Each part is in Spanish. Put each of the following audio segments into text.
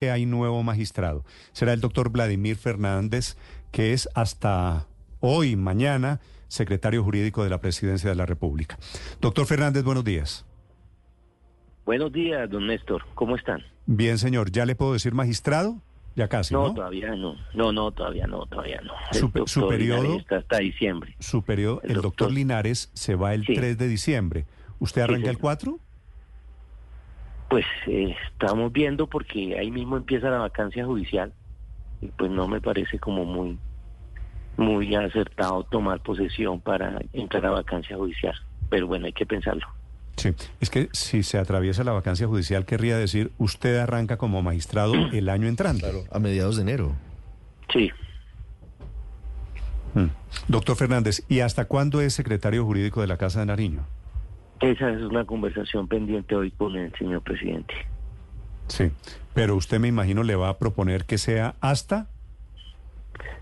que hay nuevo magistrado. Será el doctor Vladimir Fernández, que es hasta hoy, mañana, secretario jurídico de la Presidencia de la República. Doctor Fernández, buenos días. Buenos días, don Néstor. ¿Cómo están? Bien, señor. ¿Ya le puedo decir magistrado? Ya casi, ¿no? No, todavía no. No, no, todavía no, todavía no. El su periodo, está hasta diciembre. su periodo, el, El doctor, doctor- Linares se va el Sí. 3 de diciembre. ¿Usted arranca el señor. 4? Pues eh, estamos viendo porque ahí mismo empieza la vacancia judicial y pues no me parece como muy muy acertado tomar posesión para entrar a vacancia judicial. Pero bueno, hay que pensarlo. Sí. Es que si se atraviesa la vacancia judicial, querría decir, usted arranca como magistrado el año entrante. Claro, a mediados de enero. Sí, Mm. Doctor Fernández, ¿y hasta cuándo es secretario jurídico de la Casa de Nariño? Esa es una conversación pendiente hoy con el señor presidente. Sí, pero usted me imagino le va a proponer que sea hasta...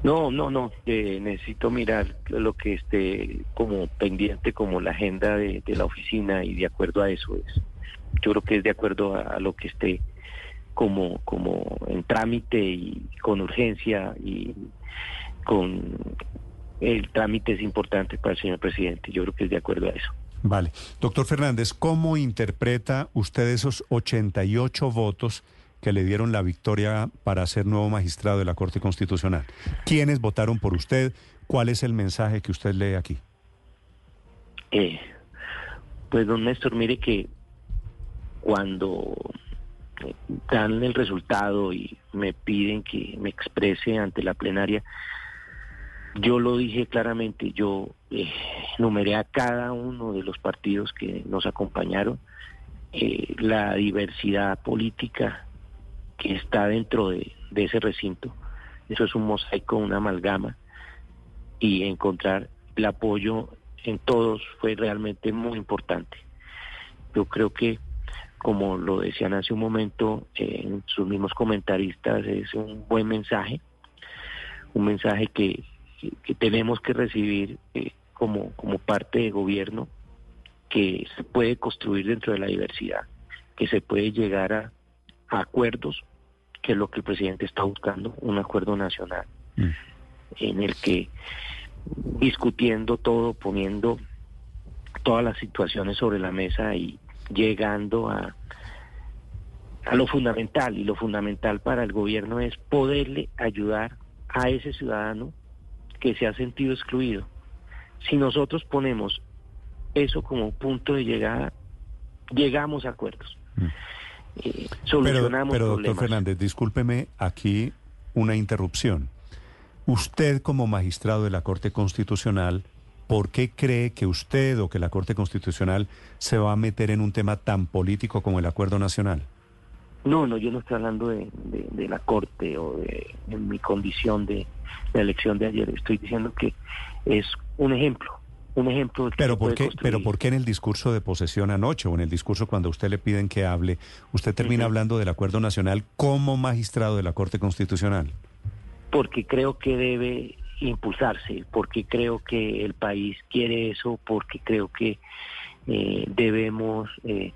No, no, no. eh, necesito mirar lo que esté como pendiente, como la agenda de, de la oficina y de acuerdo a eso es. Yo creo que es de acuerdo a, a lo que esté como como en trámite y con urgencia y con el trámite es importante para el señor presidente. Yo creo que es de acuerdo a eso. Vale. Doctor Fernández, ¿cómo interpreta usted esos 88 votos que le dieron la victoria para ser nuevo magistrado de la Corte Constitucional? ¿Quiénes votaron por usted? ¿Cuál es el mensaje que usted lee aquí? Eh, pues don Néstor, mire que cuando dan el resultado y me piden que me exprese ante la plenaria, yo lo dije claramente, yo eh, numeré a cada uno de los partidos que nos acompañaron, eh, la diversidad política que está dentro de, ese recinto. Eso es un mosaico, una amalgama, y encontrar el apoyo en todos fue realmente muy importante. Yo creo que, como lo decían hace un momento en sus mismos comentaristas, es un buen mensaje, un mensaje que, que- que tenemos que recibir eh, como, como parte de gobierno, que se puede construir dentro de la diversidad, que se puede llegar a, a acuerdos, que es lo que el presidente está buscando, un acuerdo nacional Mm. en el que discutiendo todo, poniendo todas las situaciones sobre la mesa y llegando a, a lo fundamental. Y lo fundamental para el gobierno es poderle ayudar a ese ciudadano que se ha sentido excluido. Si nosotros ponemos eso como punto de llegada, llegamos a acuerdos. Mm. Eh, Pero, solucionamos pero doctor problemas. Fernández, discúlpeme aquí una interrupción. Usted como magistrado de la Corte Constitucional, ¿por qué cree que usted o que la Corte Constitucional se va a meter en un tema tan político como el Acuerdo Nacional? No, no, yo no estoy hablando de, de- de la corte o de, de mi condición de la elección de ayer. Estoy diciendo que es un ejemplo, un ejemplo. de que Pero ¿por qué, construir. pero ¿por qué en el discurso de posesión anoche o en el discurso cuando a usted le piden que hable, usted termina hablando del Acuerdo Nacional como magistrado de la Corte Constitucional? Porque creo que debe impulsarse, porque creo que el país quiere eso, porque creo que eh, debemos eh,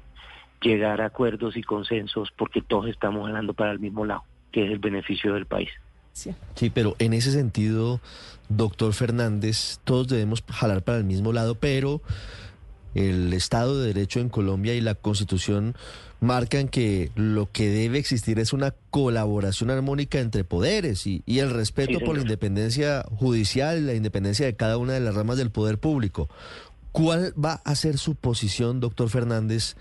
llegar a acuerdos y consensos, porque todos estamos hablando para el mismo lado, que es el beneficio del país. Sí, pero en ese sentido, doctor Fernández, todos debemos jalar para el mismo lado, pero el Estado de Derecho en Colombia y la Constitución marcan que lo que debe existir es una colaboración armónica entre poderes y, y el respeto Sí, por la independencia judicial y la independencia de cada una de las ramas del poder público. ¿Cuál va a ser su posición, doctor Fernández,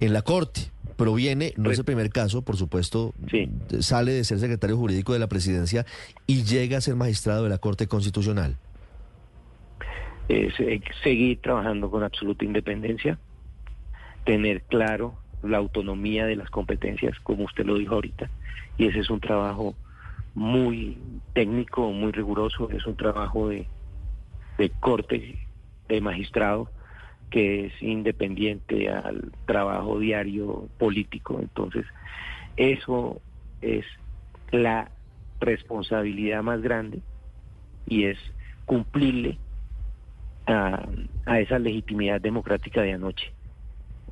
en la Corte? Proviene, no es el primer caso, por supuesto, Sí. sale de ser secretario jurídico de la presidencia y llega a ser magistrado de la Corte Constitucional. es eh, seguir trabajando con absoluta independencia, tener claro la autonomía de las competencias, como usted lo dijo ahorita, y ese es un trabajo muy técnico, muy riguroso, es un trabajo de, de corte, de magistrado, que es independiente al trabajo diario político. Entonces, eso es la responsabilidad más grande y es cumplirle a, esa legitimidad democrática de anoche.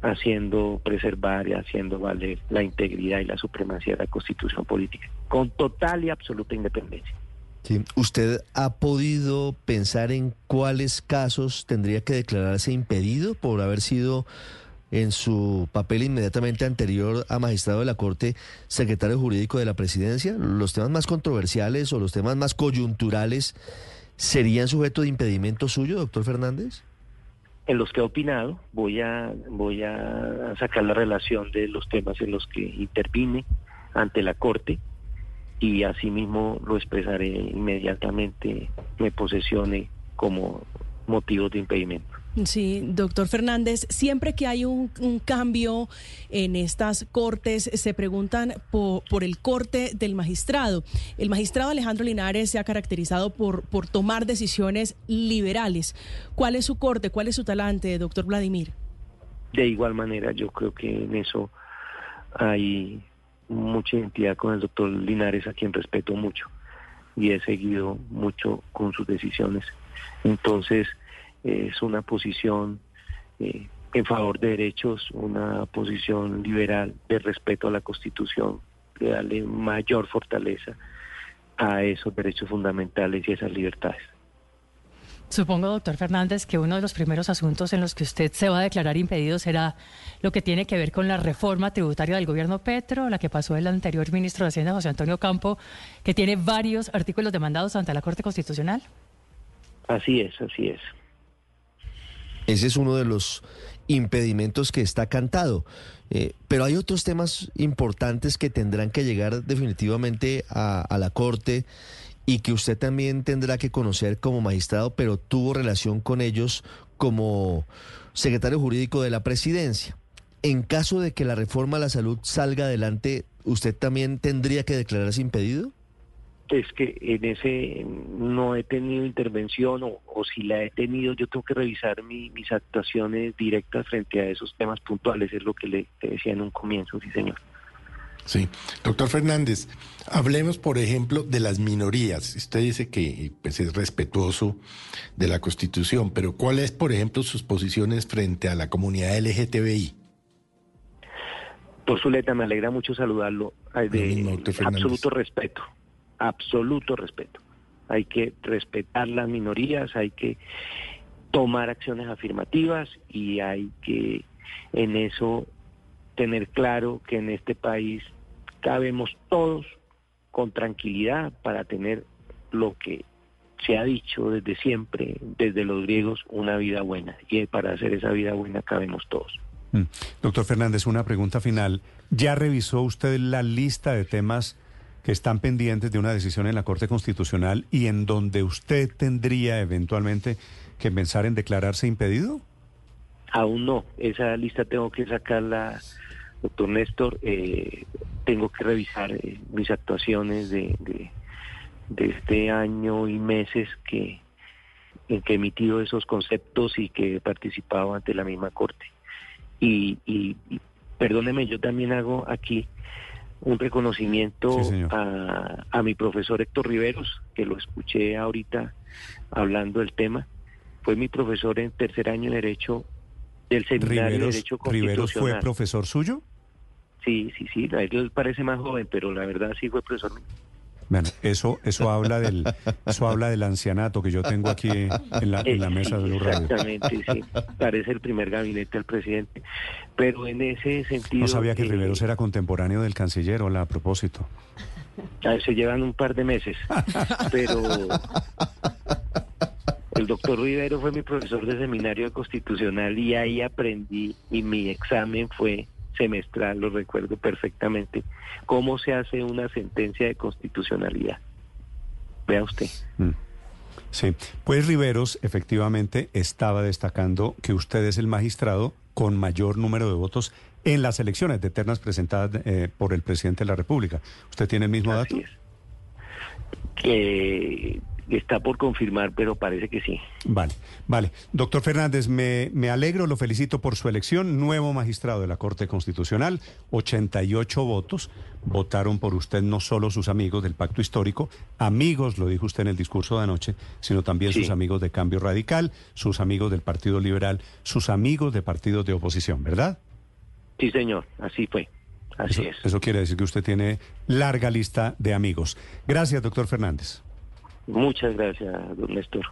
haciendo preservar y haciendo valer la integridad y la supremacía de la constitución política, con total y absoluta independencia. ¿Usted ha podido pensar en cuáles casos tendría que declararse impedido por haber sido en su papel inmediatamente anterior a magistrado de la Corte, secretario jurídico de la presidencia? ¿Los temas más controversiales o los temas más coyunturales serían sujeto de impedimento suyo, doctor Fernández? En los que he opinado, voy a, voy a sacar la relación de los temas en los que intervine ante la Corte y asimismo lo expresaré inmediatamente, me posesione como motivo de impedimento. Sí, doctor Fernández, siempre que hay un, cambio en estas cortes, se preguntan por, por, el corte del magistrado. El magistrado Alejandro Linares se ha caracterizado por, por tomar decisiones liberales. ¿Cuál es su corte? ¿Cuál es su talante, doctor Vladimir? De igual manera, yo creo que en eso hay mucha identidad con el doctor Linares, a quien respeto mucho y he seguido mucho con sus decisiones. Entonces, es una posición eh, en favor de derechos, una posición liberal de respeto a la Constitución, de darle mayor fortaleza a esos derechos fundamentales y esas libertades. Supongo, doctor Fernández, que uno de los primeros asuntos en los que usted se va a declarar impedido será lo que tiene que ver con la reforma tributaria del gobierno Petro, la que pasó el anterior ministro de Hacienda, José Antonio Campo, que tiene varios artículos demandados ante la Corte Constitucional. Así es, así es. Ese es uno de los impedimentos que está cantado. Eh, pero hay otros temas importantes que tendrán que llegar definitivamente a, a la Corte y que usted también tendrá que conocer como magistrado, pero tuvo relación con ellos como secretario jurídico de la presidencia. En caso de que la reforma a la salud salga adelante, ¿usted también tendría que declararse impedido? Es que en ese no he tenido intervención o, si la he tenido, yo tengo que revisar mis actuaciones directas frente a esos temas puntuales, es lo que le decía en un comienzo, sí señor. Sí, doctor Fernández, hablemos, por ejemplo, de las minorías. Usted dice que pues, es respetuoso de la Constitución, pero ¿cuáles, por ejemplo, sus posiciones frente a la comunidad LGTBI? Por su letra, me alegra mucho saludarlo. De absoluto respeto, absoluto respeto. Hay que respetar las minorías, hay que tomar acciones afirmativas y hay que en eso tener claro que en este país cabemos todos con tranquilidad para tener lo que se ha dicho desde siempre, desde los griegos, una vida buena. Y para hacer esa vida buena cabemos todos. Mm. Doctor Fernández, una pregunta final. ¿Ya revisó usted la lista de temas que están pendientes de una decisión en la Corte Constitucional y en donde usted tendría eventualmente que pensar en declararse impedido? Aún no. Esa lista tengo que sacarla doctor Néstor, eh, tengo que revisar eh, mis actuaciones de, de, este año y meses que en que he emitido esos conceptos y que he participado ante la misma corte. Y, y, perdóneme, yo también hago aquí un reconocimiento a, a mi profesor Héctor Riveros, que lo escuché ahorita hablando del tema. Fue mi profesor en tercer año de Derecho del Seminario de Derecho Constitucional. ¿Riveros fue profesor suyo? Sí, sí, sí, a él parece más joven, pero la verdad sí fue profesor Bueno, eso, eso habla del, eso habla del ancianato que yo tengo aquí en la, en la mesa de los Exactamente, sí. Parece el primer gabinete del presidente. Pero en ese sentido. No sabía que eh, Riveros era contemporáneo del canciller, hola, a propósito. se llevan un par de meses. Pero el doctor Rivero fue mi profesor de seminario constitucional y ahí aprendí y mi examen fue semestral, lo recuerdo perfectamente, cómo se hace una sentencia de constitucionalidad. Vea usted. Mm. Sí, pues Riveros efectivamente estaba destacando que usted es el magistrado con mayor número de votos en las elecciones de eternas presentadas eh, por el presidente de la República. ¿Usted tiene el mismo dato? Que Está por confirmar, pero parece que sí. Vale, vale. Doctor Fernández, me, me, alegro, lo felicito por su elección. Nuevo magistrado de la Corte Constitucional, 88 votos. Votaron por usted no solo sus amigos del Pacto Histórico, amigos, lo dijo usted en el discurso de anoche, sino también sus amigos de Cambio Radical, sus amigos del Partido Liberal, sus amigos de partidos de oposición, ¿verdad? Sí, señor, así fue. Así Eso, es. eso quiere decir que usted tiene larga lista de amigos. Gracias, doctor Fernández. Muchas gracias, don Néstor.